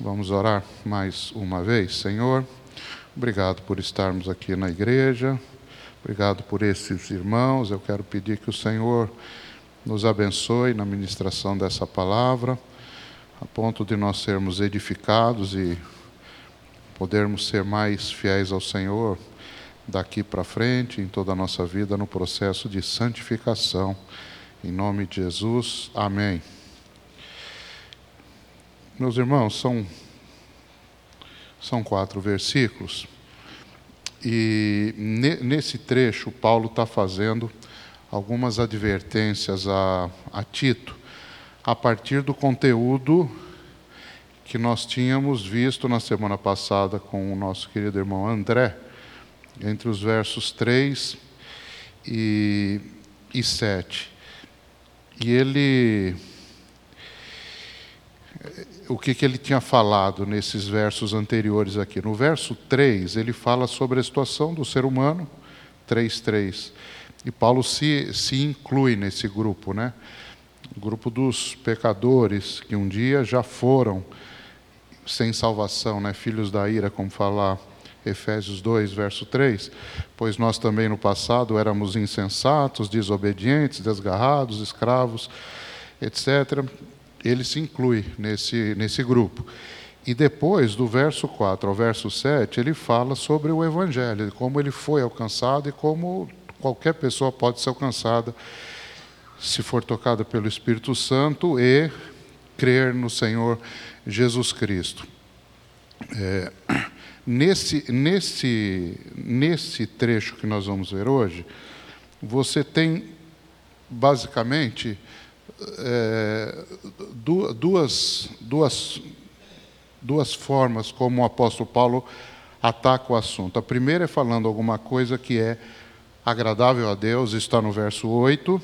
Vamos orar mais uma vez, Senhor. Obrigado por estarmos aqui na igreja. Obrigado por esses irmãos. Eu quero pedir que o Senhor nos abençoe na ministração dessa palavra, a ponto de nós sermos edificados e podermos ser mais fiéis ao Senhor daqui para frente, em toda a nossa vida, no processo de santificação. Em nome de Jesus, amém. Meus irmãos, são, são quatro versículos, e ne, nesse trecho, Paulo está fazendo algumas advertências a, a Tito, a partir do conteúdo que nós tínhamos visto na semana passada com o nosso querido irmão André, entre os versos 3 e, e 7. E ele o que, que ele tinha falado nesses versos anteriores aqui. No verso 3, ele fala sobre a situação do ser humano, 3.3. E Paulo se, se inclui nesse grupo, né? O grupo dos pecadores que um dia já foram sem salvação, né? filhos da ira, como falar Efésios 2, verso 3. Pois nós também no passado éramos insensatos, desobedientes, desgarrados, escravos, etc ele se inclui nesse, nesse grupo. E depois, do verso 4 ao verso 7, ele fala sobre o Evangelho, como ele foi alcançado e como qualquer pessoa pode ser alcançada se for tocada pelo Espírito Santo e crer no Senhor Jesus Cristo. É, nesse, nesse, nesse trecho que nós vamos ver hoje, você tem basicamente é, duas, duas, duas formas como o apóstolo Paulo ataca o assunto. A primeira é falando alguma coisa que é agradável a Deus, está no verso 8.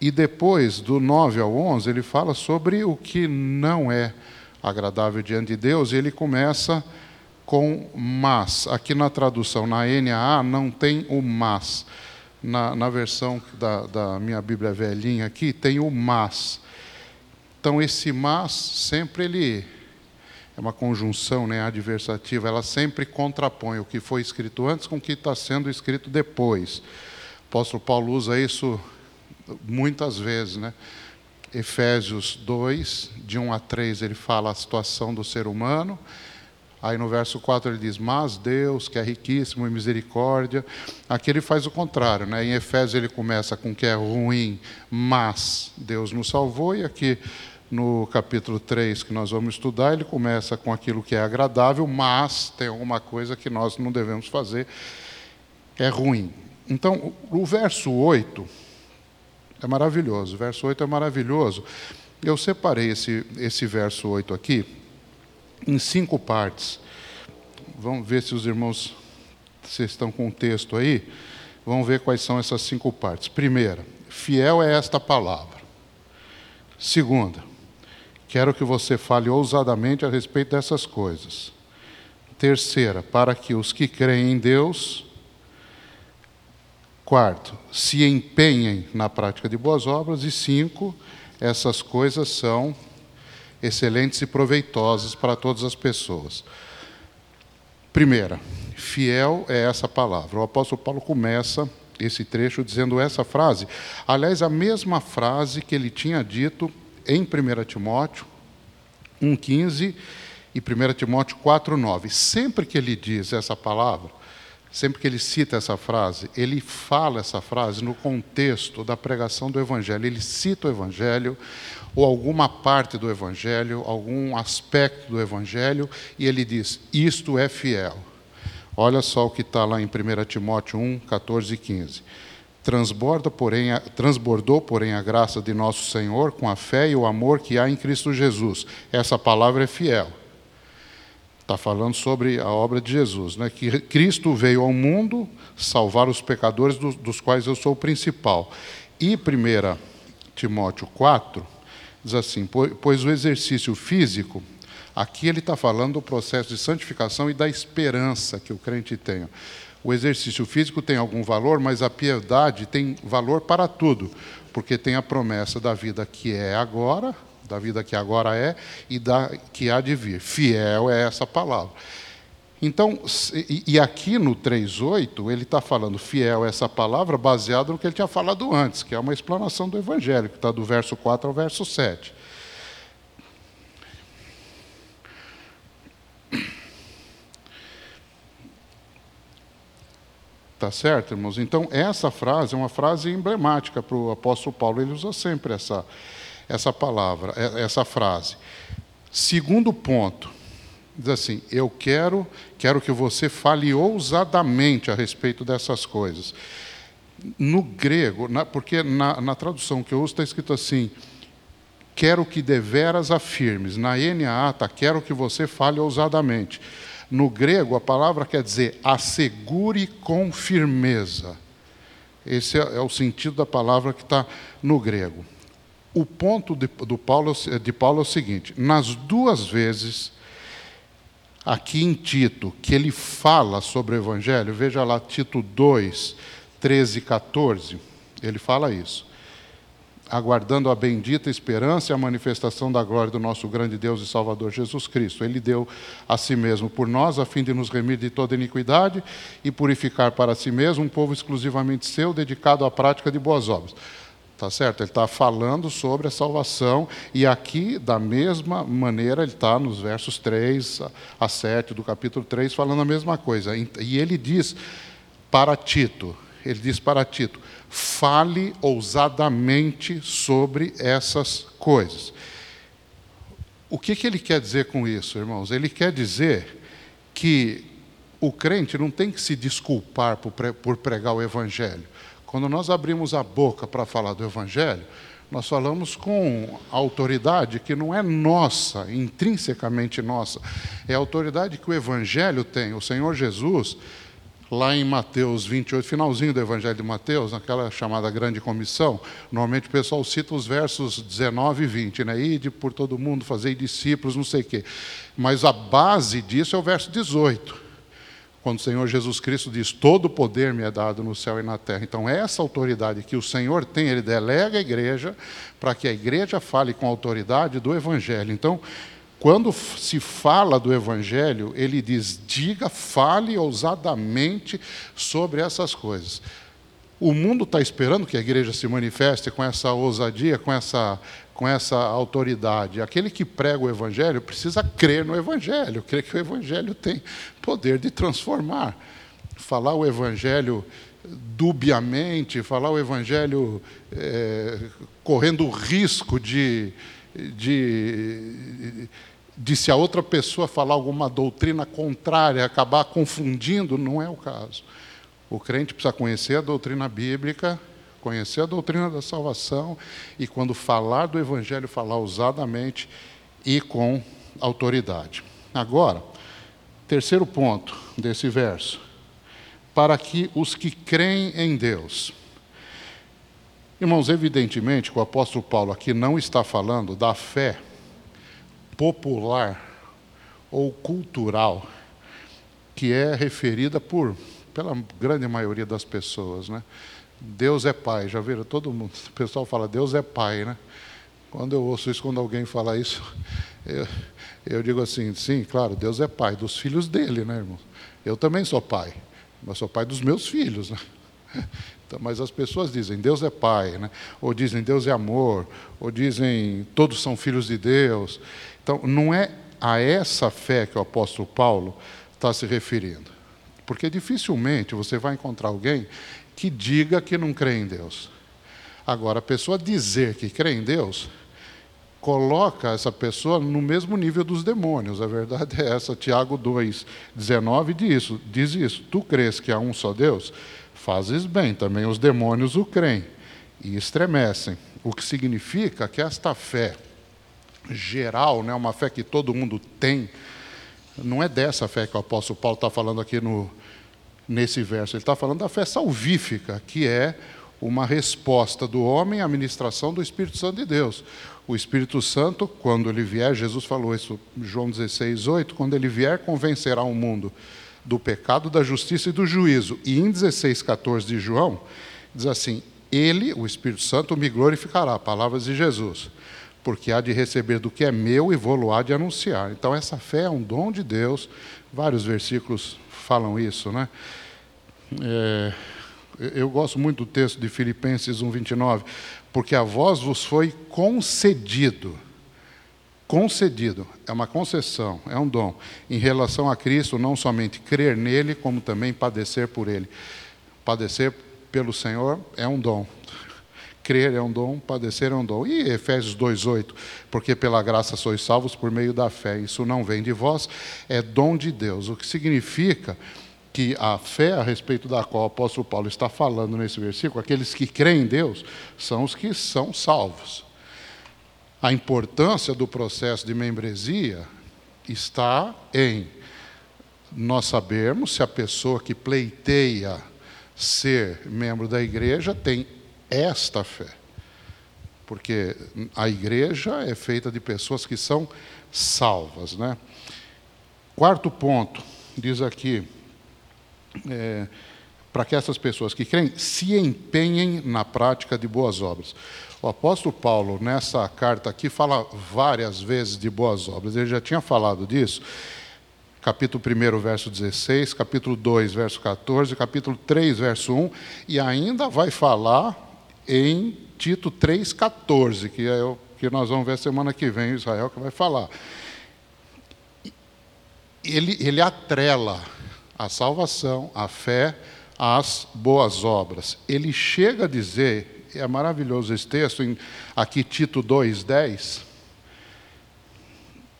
E depois, do 9 ao 11, ele fala sobre o que não é agradável diante de Deus, e ele começa com mas. Aqui na tradução, na NAA, não tem o mas na, na versão da, da minha Bíblia velhinha aqui, tem o mas. Então, esse mas sempre ele é uma conjunção né, adversativa, ela sempre contrapõe o que foi escrito antes com o que está sendo escrito depois. O apóstolo Paulo usa isso muitas vezes. Né? Efésios 2, de 1 a 3, ele fala a situação do ser humano. Aí no verso 4 ele diz: Mas Deus, que é riquíssimo em misericórdia. Aqui ele faz o contrário, né? Em Efésios ele começa com que é ruim, mas Deus nos salvou. E aqui no capítulo 3 que nós vamos estudar, ele começa com aquilo que é agradável, mas tem alguma coisa que nós não devemos fazer, é ruim. Então, o verso 8 é maravilhoso. O verso 8 é maravilhoso. Eu separei esse, esse verso 8 aqui em cinco partes. Vamos ver se os irmãos vocês estão com o texto aí. Vamos ver quais são essas cinco partes. Primeira, fiel é esta palavra. Segunda, quero que você fale ousadamente a respeito dessas coisas. Terceira, para que os que creem em Deus. Quarto, se empenhem na prática de boas obras. E cinco, essas coisas são excelentes e proveitosas para todas as pessoas. Primeira, fiel é essa palavra. O apóstolo Paulo começa esse trecho dizendo essa frase, aliás, a mesma frase que ele tinha dito em 1 Timóteo 1,15 e 1 Timóteo 4,9. Sempre que ele diz essa palavra, sempre que ele cita essa frase, ele fala essa frase no contexto da pregação do Evangelho. Ele cita o Evangelho, ou alguma parte do Evangelho, algum aspecto do Evangelho, e ele diz: Isto é fiel. Olha só o que está lá em 1 Timóteo 1, 14 e 15. Transborda, porém, a, transbordou, porém, a graça de nosso Senhor com a fé e o amor que há em Cristo Jesus. Essa palavra é fiel. Está falando sobre a obra de Jesus, né? que Cristo veio ao mundo salvar os pecadores, dos, dos quais eu sou o principal. E 1 Timóteo 4, Diz assim: pois o exercício físico, aqui ele está falando do processo de santificação e da esperança que o crente tem. O exercício físico tem algum valor, mas a piedade tem valor para tudo, porque tem a promessa da vida que é agora, da vida que agora é e da que há de vir. Fiel é essa palavra. Então, e aqui no 3,8, ele está falando fiel essa palavra baseado no que ele tinha falado antes, que é uma explanação do Evangelho, que está do verso 4 ao verso 7. Tá certo, irmãos? Então, essa frase é uma frase emblemática para o apóstolo Paulo. Ele usa sempre essa, essa palavra, essa frase. Segundo ponto, diz assim: Eu quero, quero que você fale ousadamente a respeito dessas coisas. No grego, na, porque na, na tradução que eu uso está escrito assim: Quero que deveras afirmes. Na NAA está: Quero que você fale ousadamente. No grego, a palavra quer dizer assegure com firmeza. Esse é, é o sentido da palavra que está no grego. O ponto de, do Paulo, de Paulo é o seguinte: nas duas vezes, aqui em Tito, que ele fala sobre o Evangelho, veja lá Tito 2, 13 e 14, ele fala isso aguardando a bendita esperança e a manifestação da glória do nosso grande Deus e Salvador Jesus Cristo. Ele deu a si mesmo por nós, a fim de nos remir de toda iniquidade e purificar para si mesmo um povo exclusivamente seu, dedicado à prática de boas obras. Tá certo? Ele está falando sobre a salvação, e aqui, da mesma maneira, ele está nos versos 3 a 7 do capítulo 3, falando a mesma coisa. E ele diz para Tito, ele diz para Tito, fale ousadamente sobre essas coisas. O que, que ele quer dizer com isso, irmãos? Ele quer dizer que o crente não tem que se desculpar por pregar o Evangelho. Quando nós abrimos a boca para falar do Evangelho, nós falamos com autoridade que não é nossa, intrinsecamente nossa, é a autoridade que o Evangelho tem. O Senhor Jesus lá em Mateus 28, finalzinho do Evangelho de Mateus, naquela chamada grande comissão, normalmente o pessoal cita os versos 19 e 20, né? Ide por todo mundo, fazei discípulos, não sei o quê. Mas a base disso é o verso 18. Quando o Senhor Jesus Cristo diz: Todo poder me é dado no céu e na terra. Então, essa autoridade que o Senhor tem, ele delega à igreja, para que a igreja fale com a autoridade do Evangelho. Então, quando se fala do Evangelho, ele diz: diga, fale ousadamente sobre essas coisas. O mundo está esperando que a igreja se manifeste com essa ousadia, com essa, com essa autoridade. Aquele que prega o Evangelho precisa crer no Evangelho, crer que o Evangelho tem poder de transformar. Falar o Evangelho dubiamente, falar o Evangelho é, correndo o risco de, de de se a outra pessoa falar alguma doutrina contrária, acabar confundindo, não é o caso. O crente precisa conhecer a doutrina bíblica, conhecer a doutrina da salvação e, quando falar do Evangelho, falar ousadamente e com autoridade. Agora, terceiro ponto desse verso. Para que os que creem em Deus. Irmãos, evidentemente que o apóstolo Paulo aqui não está falando da fé popular ou cultural que é referida por pela grande maioria das pessoas, né? Deus é pai, já viram todo mundo, o pessoal fala Deus é pai, né? Quando eu ouço isso, quando alguém fala isso, eu, eu digo assim, sim, claro, Deus é pai dos filhos dele, né, irmão? Eu também sou pai, mas sou pai dos meus filhos, né? Então, mas as pessoas dizem Deus é pai, né? ou dizem Deus é amor, ou dizem todos são filhos de Deus. Então, não é a essa fé que o apóstolo Paulo está se referindo. Porque dificilmente você vai encontrar alguém que diga que não crê em Deus. Agora, a pessoa dizer que crê em Deus, coloca essa pessoa no mesmo nível dos demônios. A verdade é essa. Tiago 2, 19 diz isso, diz isso. Tu crês que há um só Deus? Fazes bem, também os demônios o creem e estremecem. O que significa que esta fé geral, né, uma fé que todo mundo tem, não é dessa fé que o apóstolo Paulo está falando aqui no, nesse verso. Ele está falando da fé salvífica, que é uma resposta do homem à ministração do Espírito Santo de Deus. O Espírito Santo, quando ele vier, Jesus falou isso, João 16, 8, quando ele vier, convencerá o mundo do pecado, da justiça e do juízo. E em 16, 14 de João, diz assim: Ele, o Espírito Santo, me glorificará, palavras de Jesus, porque há de receber do que é meu e vou-lo há de anunciar. Então, essa fé é um dom de Deus. Vários versículos falam isso, né? É, eu gosto muito do texto de Filipenses 1:29, porque a vós vos foi concedido. Concedido, é uma concessão, é um dom. Em relação a Cristo, não somente crer nele, como também padecer por ele. Padecer pelo Senhor é um dom. Crer é um dom, padecer é um dom. E Efésios 2,8, porque pela graça sois salvos por meio da fé. Isso não vem de vós, é dom de Deus. O que significa que a fé a respeito da qual o apóstolo Paulo está falando nesse versículo, aqueles que creem em Deus, são os que são salvos. A importância do processo de membresia está em nós sabermos se a pessoa que pleiteia ser membro da igreja tem esta fé. Porque a igreja é feita de pessoas que são salvas. Né? Quarto ponto, diz aqui, é, para que essas pessoas que creem se empenhem na prática de boas obras. O apóstolo Paulo, nessa carta aqui, fala várias vezes de boas obras. Ele já tinha falado disso. Capítulo 1, verso 16, capítulo 2, verso 14, capítulo 3, verso 1, e ainda vai falar em Tito 3, 14, que é o que nós vamos ver semana que vem, Israel que vai falar. Ele, ele atrela a salvação, a fé, às boas obras. Ele chega a dizer, é maravilhoso esse texto, em, aqui Tito 2,10,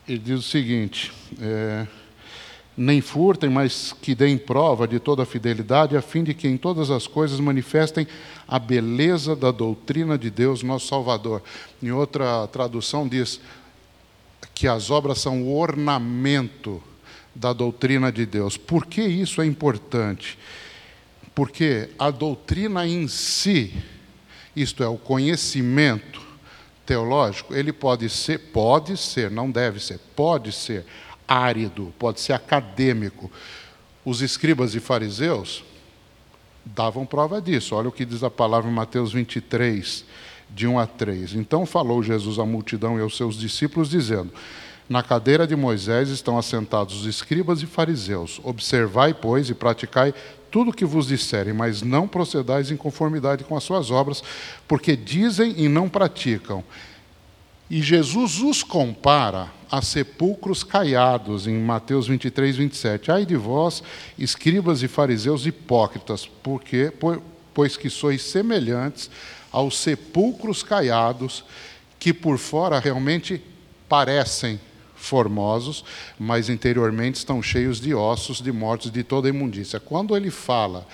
ele diz o seguinte: é, nem furtem, mas que deem prova de toda a fidelidade, a fim de que em todas as coisas manifestem a beleza da doutrina de Deus, nosso Salvador. Em outra tradução diz que as obras são o ornamento da doutrina de Deus. Por que isso é importante? Porque a doutrina em si, isto é, o conhecimento teológico, ele pode ser, pode ser, não deve ser, pode ser árido, pode ser acadêmico. Os escribas e fariseus davam prova disso. Olha o que diz a palavra em Mateus 23, de 1 a 3. Então falou Jesus à multidão e aos seus discípulos, dizendo: na cadeira de Moisés estão assentados os escribas e fariseus. Observai, pois, e praticai tudo o que vos disserem, mas não procedais em conformidade com as suas obras, porque dizem e não praticam. E Jesus os compara a sepulcros caiados, em Mateus 23, 27. Ai de vós, escribas e fariseus hipócritas, porque, pois que sois semelhantes aos sepulcros caiados, que por fora realmente parecem formosos, mas interiormente estão cheios de ossos, de mortos, de toda imundícia. Quando ele fala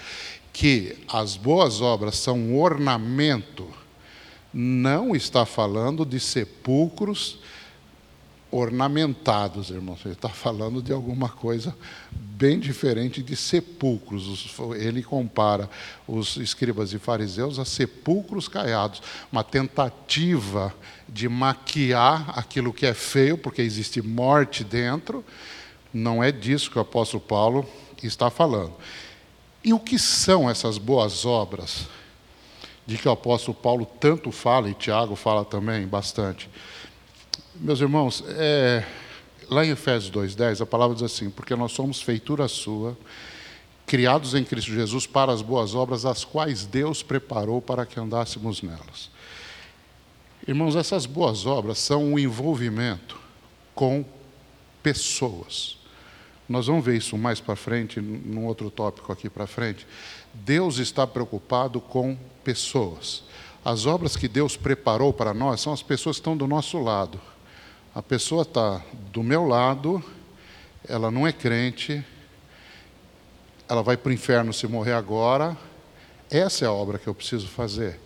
que as boas obras são um ornamento, não está falando de sepulcros ornamentados, irmãos. Ele está falando de alguma coisa bem diferente de sepulcros. Ele compara os escribas e fariseus a sepulcros caiados, uma tentativa de maquiar aquilo que é feio, porque existe morte dentro. Não é disso que o apóstolo Paulo está falando. E o que são essas boas obras? De que o apóstolo Paulo tanto fala, e Tiago fala também bastante. Meus irmãos, é, lá em Efésios 2,10, a palavra diz assim: Porque nós somos feitura sua, criados em Cristo Jesus para as boas obras, as quais Deus preparou para que andássemos nelas. Irmãos, essas boas obras são um envolvimento com pessoas. Nós vamos ver isso mais para frente, num outro tópico aqui para frente. Deus está preocupado com pessoas. As obras que Deus preparou para nós são as pessoas que estão do nosso lado. A pessoa está do meu lado, ela não é crente, ela vai para o inferno se morrer agora. Essa é a obra que eu preciso fazer.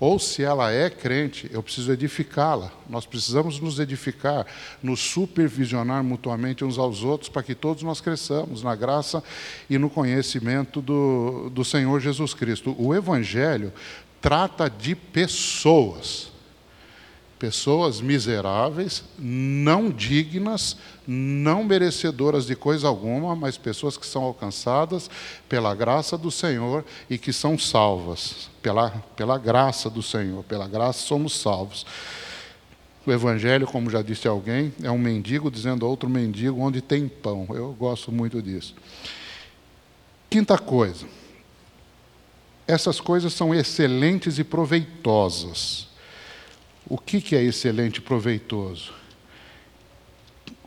Ou se ela é crente, eu preciso edificá-la. Nós precisamos nos edificar, nos supervisionar mutuamente uns aos outros, para que todos nós cresçamos na graça e no conhecimento do, do Senhor Jesus Cristo. O Evangelho trata de pessoas pessoas miseráveis, não dignas, não merecedoras de coisa alguma, mas pessoas que são alcançadas pela graça do Senhor e que são salvas. Pela, pela graça do Senhor, pela graça somos salvos. O evangelho, como já disse alguém, é um mendigo dizendo a outro mendigo onde tem pão. Eu gosto muito disso. Quinta coisa. Essas coisas são excelentes e proveitosas. O que, que é excelente e proveitoso?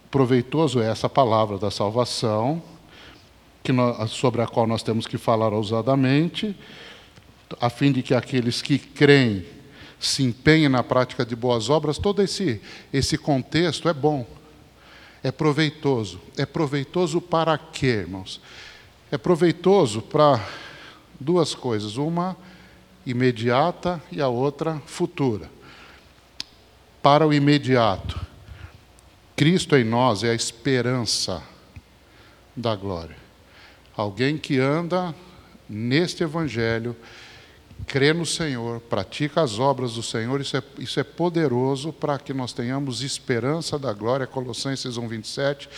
Proveitoso é essa palavra da salvação, que nós, sobre a qual nós temos que falar ousadamente, a fim de que aqueles que creem se empenhem na prática de boas obras. Todo esse, esse contexto é bom, é proveitoso. É proveitoso para quê, irmãos? É proveitoso para duas coisas: uma imediata e a outra futura. Para o imediato, Cristo em nós é a esperança da glória. Alguém que anda neste Evangelho, crê no Senhor, pratica as obras do Senhor, isso é, isso é poderoso para que nós tenhamos esperança da glória. Colossenses 1, 27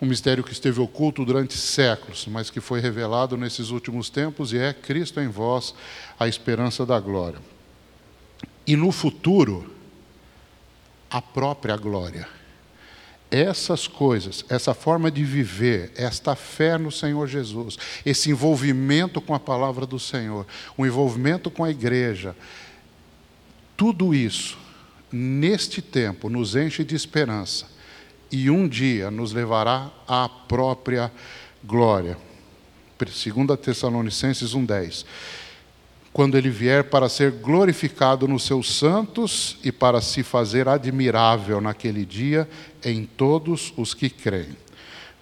um mistério que esteve oculto durante séculos, mas que foi revelado nesses últimos tempos e é Cristo em vós, a esperança da glória. E no futuro, a própria glória. Essas coisas, essa forma de viver, esta fé no Senhor Jesus, esse envolvimento com a palavra do Senhor, o envolvimento com a igreja, tudo isso, neste tempo, nos enche de esperança e um dia nos levará à própria glória. 2 Tessalonicenses 1,10. Quando ele vier para ser glorificado nos seus santos e para se fazer admirável naquele dia em todos os que creem.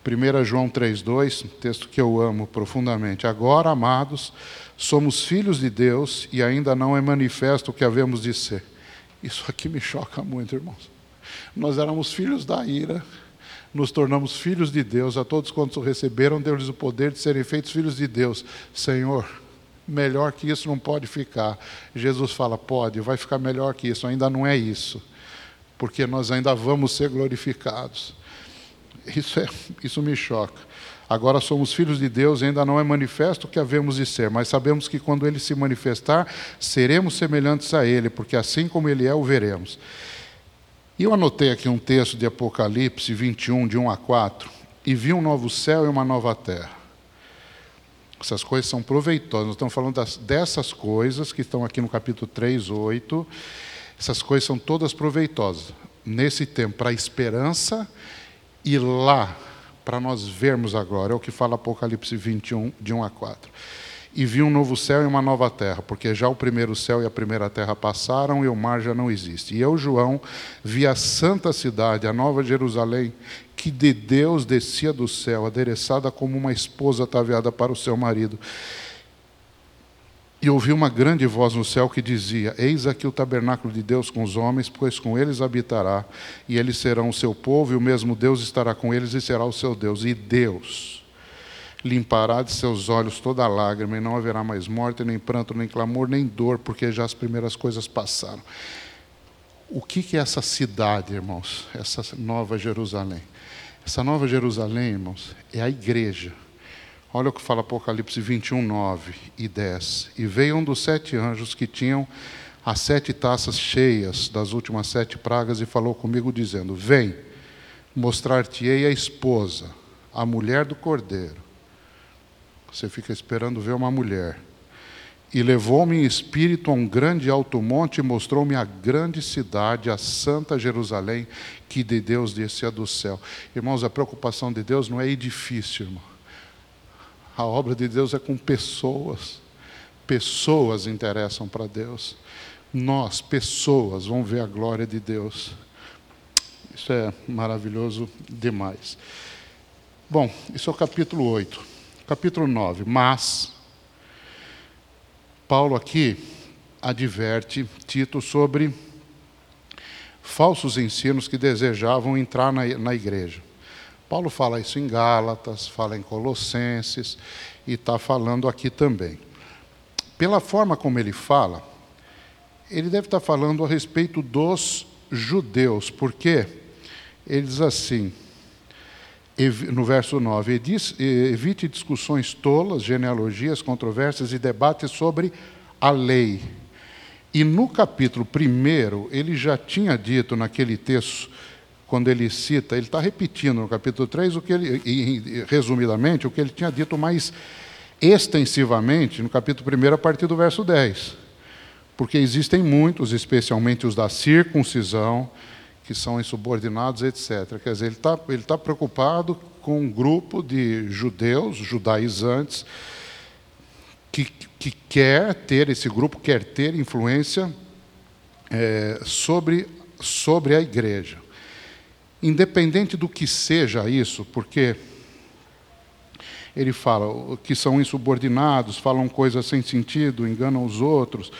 1 João 3,2, texto que eu amo profundamente. Agora, amados, somos filhos de Deus e ainda não é manifesto o que havemos de ser. Isso aqui me choca muito, irmãos. Nós éramos filhos da ira, nos tornamos filhos de Deus. A todos quantos o receberam, deu-lhes o poder de serem feitos filhos de Deus. Senhor, melhor que isso não pode ficar. Jesus fala: pode, vai ficar melhor que isso. Ainda não é isso, porque nós ainda vamos ser glorificados. Isso, é, isso me choca. Agora somos filhos de Deus ainda não é manifesto o que havemos de ser, mas sabemos que quando ele se manifestar, seremos semelhantes a ele, porque assim como ele é, o veremos. E eu anotei aqui um texto de Apocalipse 21, de 1 a 4, e vi um novo céu e uma nova terra. Essas coisas são proveitosas. Nós estamos falando das, dessas coisas que estão aqui no capítulo 3, 8. Essas coisas são todas proveitosas. Nesse tempo, para a esperança e lá, para nós vermos a glória. É o que fala Apocalipse 21, de 1 a 4 e vi um novo céu e uma nova terra, porque já o primeiro céu e a primeira terra passaram e o mar já não existe. E eu, João, vi a santa cidade, a nova Jerusalém, que de Deus descia do céu, adereçada como uma esposa ataviada para o seu marido. E ouvi uma grande voz no céu que dizia: Eis aqui o tabernáculo de Deus com os homens, pois com eles habitará, e eles serão o seu povo, e o mesmo Deus estará com eles e será o seu Deus. E Deus limpará de seus olhos toda lágrima, e não haverá mais morte, nem pranto, nem clamor, nem dor, porque já as primeiras coisas passaram. O que é essa cidade, irmãos? Essa nova Jerusalém. Essa nova Jerusalém, irmãos, é a igreja. Olha o que fala Apocalipse 21, 9 e 10. E veio um dos sete anjos que tinham as sete taças cheias das últimas sete pragas e falou comigo, dizendo: Vem, mostrar-te-ei a esposa, a mulher do cordeiro. Você fica esperando ver uma mulher. E levou-me em espírito a um grande alto monte e mostrou-me a grande cidade, a santa Jerusalém, que de Deus descia do céu. Irmãos, a preocupação de Deus não é edifício, irmão. A obra de Deus é com pessoas. Pessoas interessam para Deus. Nós, pessoas, vamos ver a glória de Deus. Isso é maravilhoso demais. Bom, isso é o capítulo 8 capítulo 9. Mas, Paulo aqui adverte Tito sobre falsos ensinos que desejavam entrar na, na igreja. Paulo fala isso em Gálatas, fala em Colossenses e está falando aqui também. Pela forma como ele fala, ele deve estar tá falando a respeito dos judeus, porque ele diz assim: no verso 9, evite discussões tolas, genealogias, controvérsias e debates sobre a lei. E no capítulo 1, ele já tinha dito naquele texto, quando ele cita, ele está repetindo no capítulo 3, o que ele, e, resumidamente, o que ele tinha dito mais extensivamente no capítulo 1, a partir do verso 10. Porque existem muitos, especialmente os da circuncisão, que são insubordinados, etc. Quer dizer, ele está ele tá preocupado com um grupo de judeus, judaizantes, que, que quer ter, esse grupo quer ter influência é, sobre, sobre a igreja. Independente do que seja isso, porque ele fala que são insubordinados, falam coisas sem sentido, enganam os outros,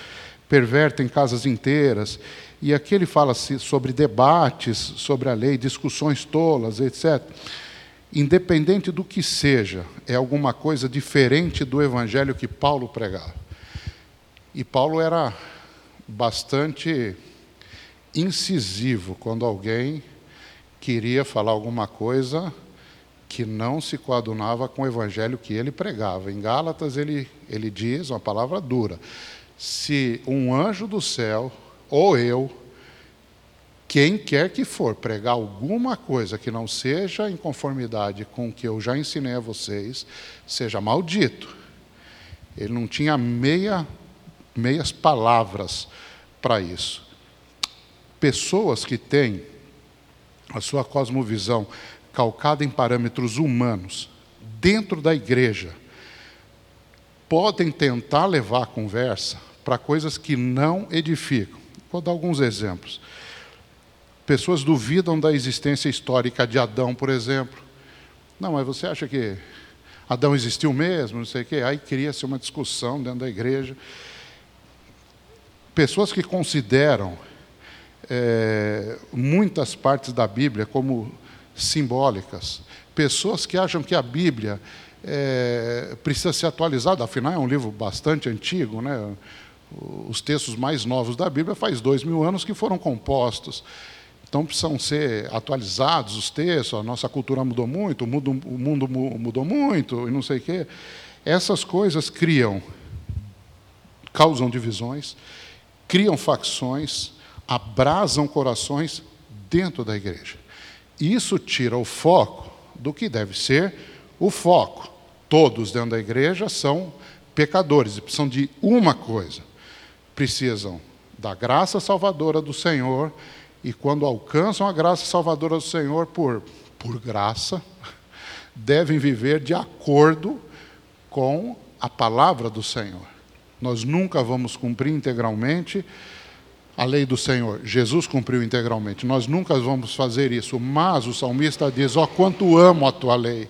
pervertem casas inteiras. E aqui ele fala sobre debates sobre a lei, discussões tolas, etc. Independente do que seja, é alguma coisa diferente do evangelho que Paulo pregava. E Paulo era bastante incisivo quando alguém queria falar alguma coisa que não se coadunava com o evangelho que ele pregava. Em Gálatas ele, ele diz uma palavra dura: se um anjo do céu, ou eu, quem quer que for, pregar alguma coisa que não seja em conformidade com o que eu já ensinei a vocês, seja maldito. Ele não tinha meia, meias palavras para isso. Pessoas que têm a sua cosmovisão calcada em parâmetros humanos, dentro da igreja, podem tentar levar a conversa para coisas que não edificam. Vou dar alguns exemplos. Pessoas duvidam da existência histórica de Adão, por exemplo. Não, mas você acha que Adão existiu mesmo? Não sei o quê. Aí cria-se uma discussão dentro da igreja. Pessoas que consideram é, muitas partes da Bíblia como simbólicas. Pessoas que acham que a Bíblia é, precisa ser atualizada, afinal é um livro bastante antigo, né? Os textos mais novos da Bíblia faz dois mil anos que foram compostos. Então precisam ser atualizados os textos, a nossa cultura mudou muito, o mundo, mudou muito, e não sei o quê. Essas coisas criam, causam divisões, criam facções, abrasam corações dentro da igreja. Isso tira o foco do que deve ser o foco. Todos dentro da igreja são pecadores e precisam de uma coisa: precisam da graça salvadora do Senhor, e quando alcançam a graça salvadora do Senhor por, por graça, devem viver de acordo com a palavra do Senhor. Nós nunca vamos cumprir integralmente a lei do Senhor. Jesus cumpriu integralmente. Nós nunca vamos fazer isso, mas o salmista diz: Ó, oh, quanto amo a tua lei.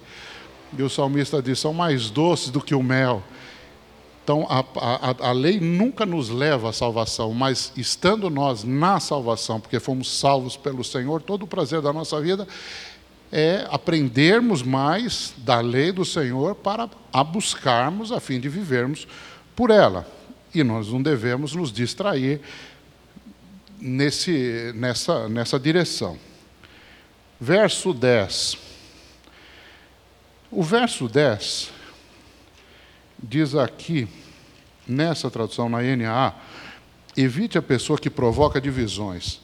E o salmista diz: são mais doces do que o mel. Então, a, a, a lei nunca nos leva à salvação, mas estando nós na salvação, porque fomos salvos pelo Senhor, todo o prazer da nossa vida é aprendermos mais da lei do Senhor para a buscarmos a fim de vivermos por ela. E nós não devemos nos distrair nesse, nessa, nessa direção. Verso 10. O verso 10 diz aqui, nessa tradução na NA, evite a pessoa que provoca divisões.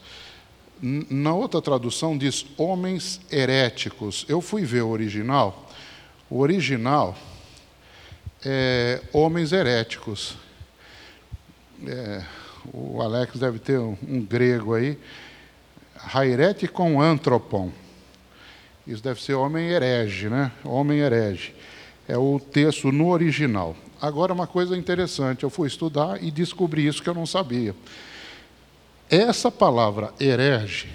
Na outra tradução diz homens heréticos. Eu fui ver o original. O original é homens heréticos. É, o Alex deve ter um, um grego aí. Hairete com antropon. Isso deve ser homem herege, né? Homem herege é o texto no original. Agora, uma coisa interessante, eu fui estudar e descobri isso que eu não sabia. Essa palavra herege,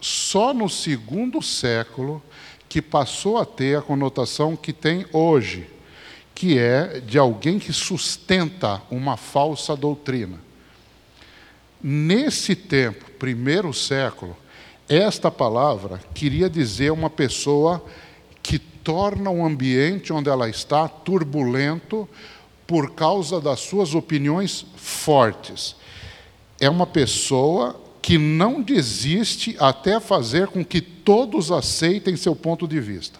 só no segundo século que passou a ter a conotação que tem hoje, que é de alguém que sustenta uma falsa doutrina. Nesse tempo, primeiro século, esta palavra queria dizer uma pessoa torna o ambiente onde ela está turbulento por causa das suas opiniões fortes. É uma pessoa que não desiste até fazer com que todos aceitem seu ponto de vista.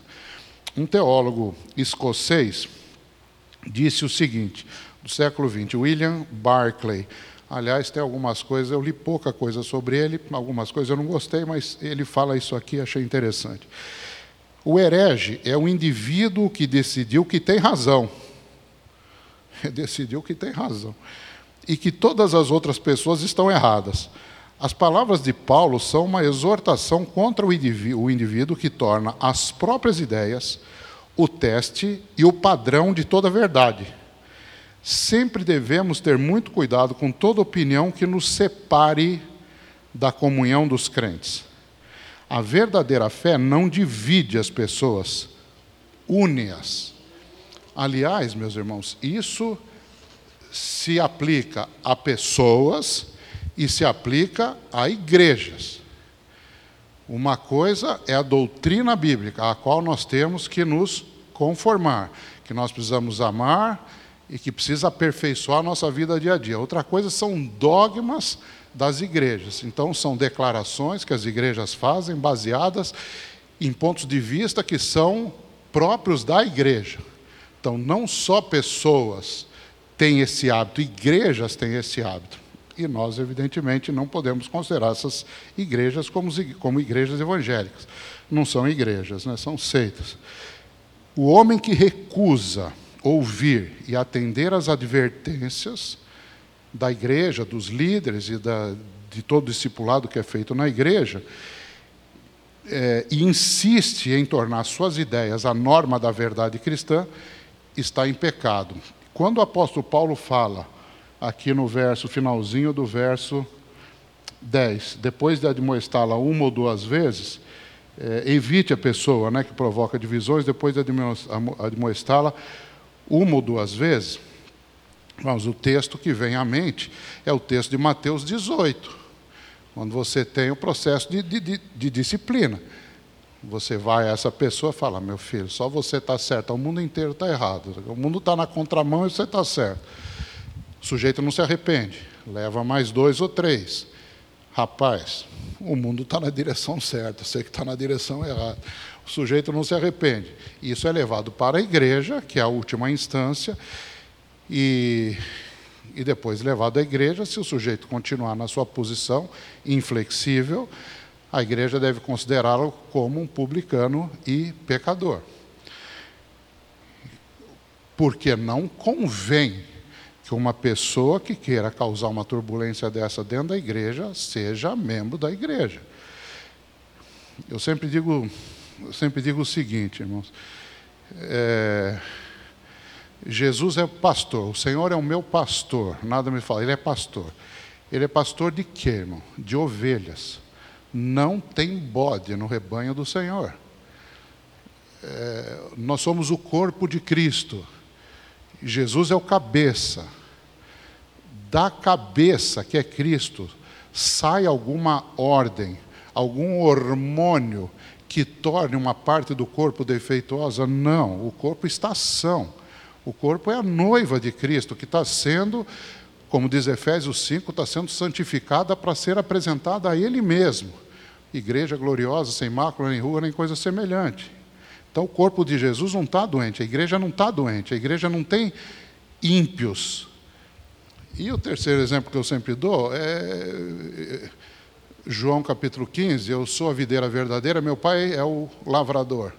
Um teólogo escocês disse o seguinte, do século XX, William Barclay, Aliás, tem algumas coisas, eu li pouca coisa sobre ele, algumas coisas eu não gostei, mas ele fala isso aqui, achei interessante. O herege é um indivíduo que decidiu que tem razão. Decidiu que tem razão. E que todas as outras pessoas estão erradas. As palavras de Paulo são uma exortação contra o indivíduo, o indivíduo que torna as próprias ideias o teste e o padrão de toda verdade. Sempre devemos ter muito cuidado com toda opinião que nos separe da comunhão dos crentes. A verdadeira fé não divide as pessoas, une-as. Aliás, meus irmãos, isso se aplica a pessoas e se aplica a igrejas. Uma coisa é a doutrina bíblica, a qual nós temos que nos conformar, que nós precisamos amar e que precisa aperfeiçoar a nossa vida dia a dia. Outra coisa são dogmas das igrejas. Então, são declarações que as igrejas fazem baseadas em pontos de vista que são próprios da igreja. Então, não só pessoas têm esse hábito, igrejas têm esse hábito. E nós, evidentemente, não podemos considerar essas igrejas como, como igrejas evangélicas. Não são igrejas, né? são seitas. O homem que recusa ouvir e atender às advertências da igreja, dos líderes e da, de todo o discipulado que é feito na igreja, é, e insiste em tornar suas ideias a norma da verdade cristã, está em pecado. Quando o apóstolo Paulo fala, aqui no verso, finalzinho do verso 10, depois de admoestá-la uma ou duas vezes, é, evite a pessoa né, que provoca divisões, depois de admoestá-la uma ou duas vezes, mas o texto que vem à mente é o texto de Mateus 18, quando você tem o processo de, de, de, de disciplina. Você vai a essa pessoa e fala: Meu filho, só você está certo, o mundo inteiro está errado. O mundo está na contramão e você está certo. O sujeito não se arrepende, leva mais dois ou três. Rapaz, o mundo está na direção certa, você que está na direção errada o sujeito não se arrepende. Isso é levado para a igreja, que é a última instância, e, e depois levado à igreja. Se o sujeito continuar na sua posição inflexível, a igreja deve considerá-lo como um publicano e pecador. Porque não convém que uma pessoa que queira causar uma turbulência dessa dentro da igreja seja membro da igreja. Eu sempre digo eu sempre digo o seguinte, irmãos. É, Jesus é pastor, o Senhor é o meu pastor, nada me fala, ele é pastor. Ele é pastor de quê, irmão? De ovelhas. Não tem bode no rebanho do Senhor. É, nós somos o corpo de Cristo. Jesus é o cabeça. Da cabeça, que é Cristo, sai alguma ordem, algum hormônio que torne uma parte do corpo defeituosa. Não, o corpo está são. O corpo é a noiva de Cristo, que está sendo, como diz Efésios 5, está sendo santificada para ser apresentada a Ele mesmo. Igreja gloriosa, sem mácula, nem rua, nem coisa semelhante. Então o corpo de Jesus não está doente, a igreja não está doente, a igreja não tem ímpios. E o terceiro exemplo que eu sempre dou é João capítulo 15, eu sou a videira verdadeira, meu pai é o lavrador.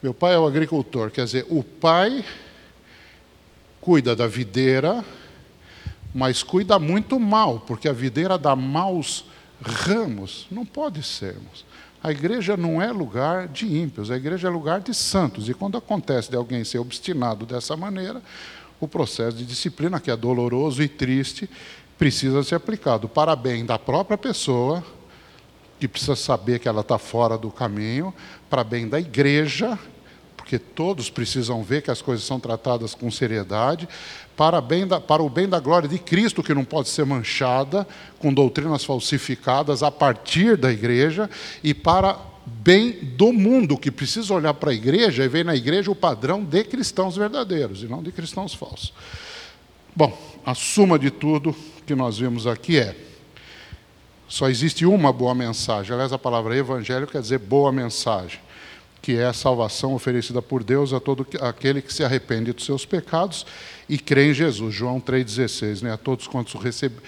Meu pai é o agricultor, quer dizer, o pai cuida da videira, mas cuida muito mal, porque a videira dá maus ramos. Não pode sermos. A igreja não é lugar de ímpios, a igreja é lugar de santos. E quando acontece de alguém ser obstinado dessa maneira, o processo de disciplina, que é doloroso e triste, precisa ser aplicado para bem da própria pessoa, que precisa saber que ela está fora do caminho, para bem da igreja, porque todos precisam ver que as coisas são tratadas com seriedade, para, da, para o bem da glória de Cristo, que não pode ser manchada com doutrinas falsificadas a partir da igreja, e para bem do mundo, que precisa olhar para a igreja e ver na igreja o padrão de cristãos verdadeiros e não de cristãos falsos. Bom, a suma de tudo que nós vimos aqui é: só existe uma boa mensagem. Aliás, a palavra evangelho quer dizer boa mensagem. que é a salvação oferecida por Deus a todo aquele que se arrepende dos seus pecados e crê em Jesus. João 3,16. Né? A todos quantos recebem.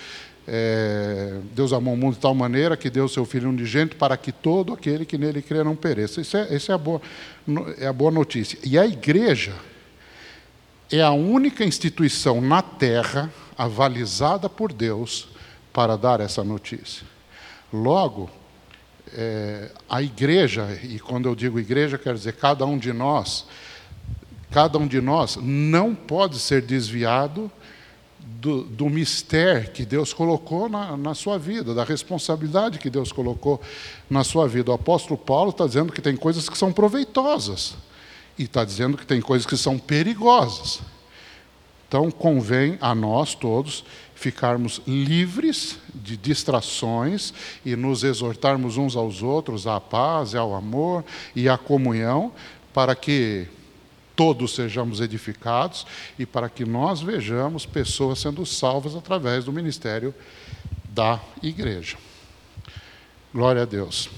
É, Deus amou o mundo de tal maneira que deu seu Filho unigênito para que todo aquele que nele crê não pereça. Isso é, isso é, a, boa, é a boa notícia. E a igreja é a única instituição na terra avalizada por Deus para dar essa notícia. Logo, é, a igreja, e quando eu digo igreja, quero dizer cada um de nós, cada um de nós não pode ser desviado do, do mistério que Deus colocou na, na, sua vida, da responsabilidade que Deus colocou na sua vida. O apóstolo Paulo está dizendo que tem coisas que são proveitosas e está dizendo que tem coisas que são perigosas. Então, convém a nós todos ficarmos livres de distrações e nos exortarmos uns aos outros à paz, ao amor e à comunhão, para que todos sejamos edificados e para que nós vejamos pessoas sendo salvas através do ministério da igreja. Glória a Deus.